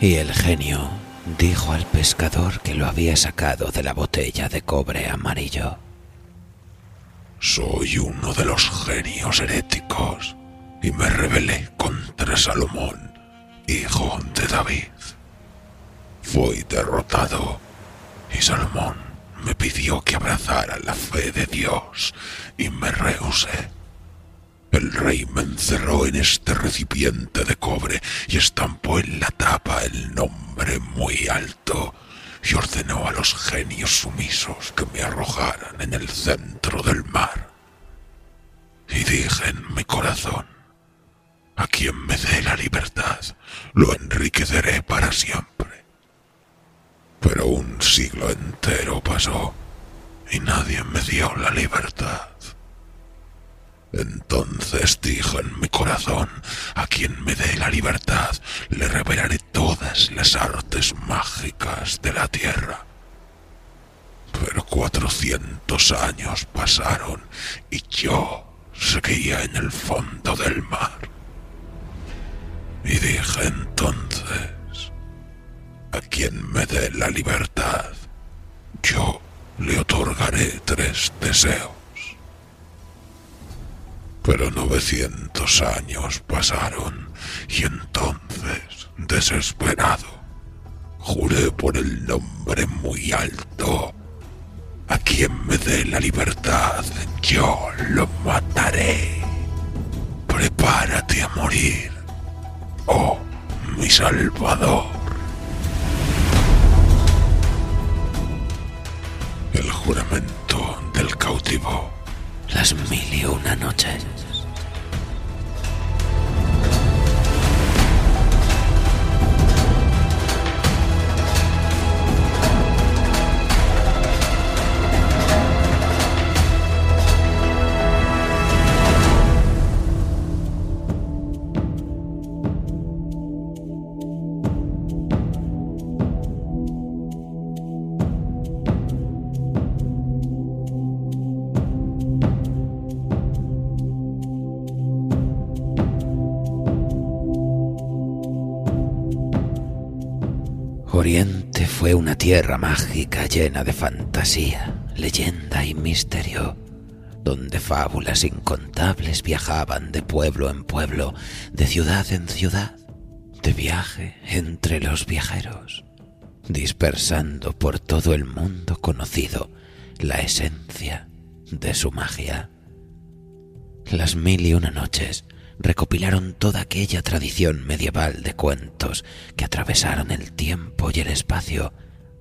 Y el genio dijo al pescador que lo había sacado de la botella de cobre amarillo. Soy uno de los genios heréticos y me rebelé contra Salomón, hijo de David. Fui derrotado y Salomón me pidió que abrazara la fe de Dios y me rehusé. El rey me encerró en este recipiente de cobre y estampó en la tapa el nombre muy alto y ordenó a los genios sumisos que me arrojaran en el centro del mar. Y dije en mi corazón, a quien me dé la libertad, lo enriqueceré para siempre. Pero un siglo entero pasó y nadie me dio la libertad. Entonces dije en mi corazón, a quien me dé la libertad, le revelaré todas las artes mágicas de la tierra. Pero cuatrocientos años pasaron y yo seguía en el fondo del mar. Y dije entonces, a quien me dé la libertad, yo le otorgaré tres deseos. Pero 900 años pasaron y entonces, desesperado, juré por el nombre muy alto. A quien me dé la libertad, yo lo mataré. Prepárate a morir, oh mi salvador. El juramento del cautivo. Las mil y una noches. Oriente fue una tierra mágica llena de fantasía, leyenda y misterio, donde fábulas incontables viajaban de pueblo en pueblo, de ciudad en ciudad, de viaje entre los viajeros, dispersando por todo el mundo conocido la esencia de su magia. Las mil y una noches recopilaron toda aquella tradición medieval de cuentos que atravesaron el tiempo y el espacio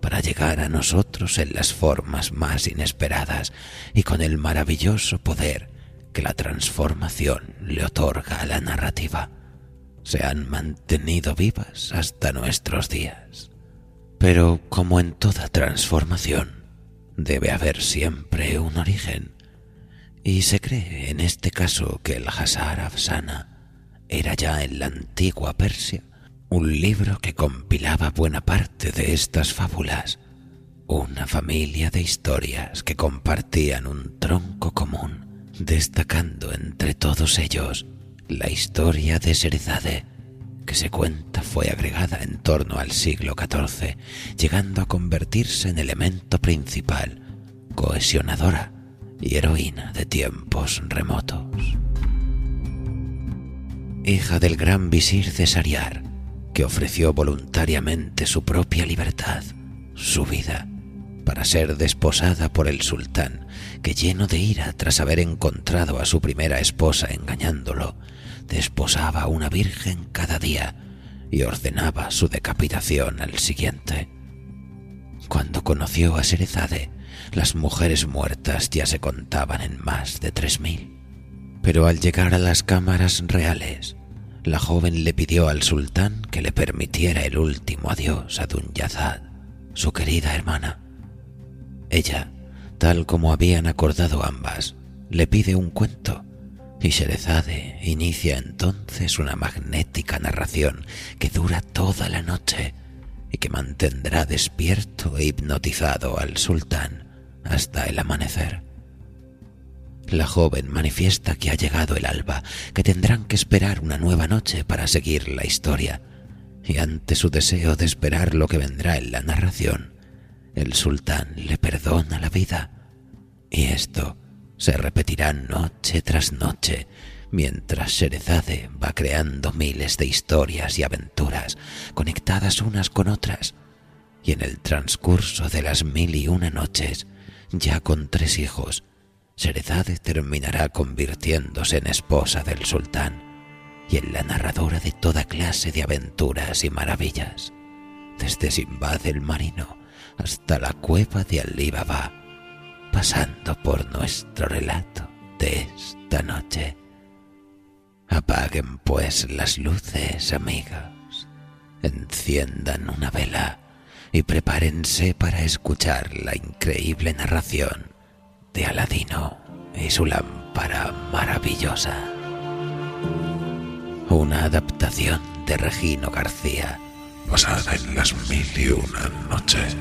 para llegar a nosotros en las formas más inesperadas y con el maravilloso poder que la transformación le otorga a la narrativa. Se han mantenido vivas hasta nuestros días. Pero como en toda transformación, debe haber siempre un origen y se cree en este caso que el Hazar Afsana era ya en la antigua Persia un libro que compilaba buena parte de estas fábulas, una familia de historias que compartían un tronco común, destacando entre todos ellos la historia de Serizade, que se cuenta fue agregada en torno al siglo XIV, llegando a convertirse en elemento principal, cohesionadora y heroína de tiempos remotos. Hija del gran visir Cesariar, que ofreció voluntariamente su propia libertad, su vida, para ser desposada por el sultán, que lleno de ira tras haber encontrado a su primera esposa engañándolo, desposaba a una virgen cada día y ordenaba su decapitación al siguiente. Cuando conoció a Serezade, las mujeres muertas ya se contaban en más de tres mil. Pero al llegar a las cámaras reales, la joven le pidió al sultán que le permitiera el último adiós a Dunyazad, su querida hermana. Ella, tal como habían acordado ambas, le pide un cuento y Sherezade inicia entonces una magnética narración que dura toda la noche y que mantendrá despierto e hipnotizado al sultán hasta el amanecer. La joven manifiesta que ha llegado el alba, que tendrán que esperar una nueva noche para seguir la historia, y ante su deseo de esperar lo que vendrá en la narración, el sultán le perdona la vida, y esto se repetirá noche tras noche mientras Sherezade va creando miles de historias y aventuras conectadas unas con otras, y en el transcurso de las mil y una noches, ya con tres hijos, Sherezade terminará convirtiéndose en esposa del sultán y en la narradora de toda clase de aventuras y maravillas, desde Simbad el marino hasta la cueva de Ali Baba, pasando por nuestro relato de esta noche. Apaguen pues las luces, amigos, enciendan una vela y prepárense para escuchar la increíble narración de Aladino y su lámpara maravillosa. Una adaptación de Regino García. Basada en las mil y una noches.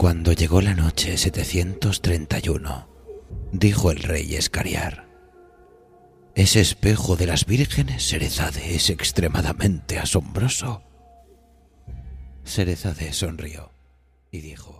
Cuando llegó la noche 731, dijo el rey Escariar, ese espejo de las vírgenes, Serezade, es extremadamente asombroso. Serezade sonrió y dijo,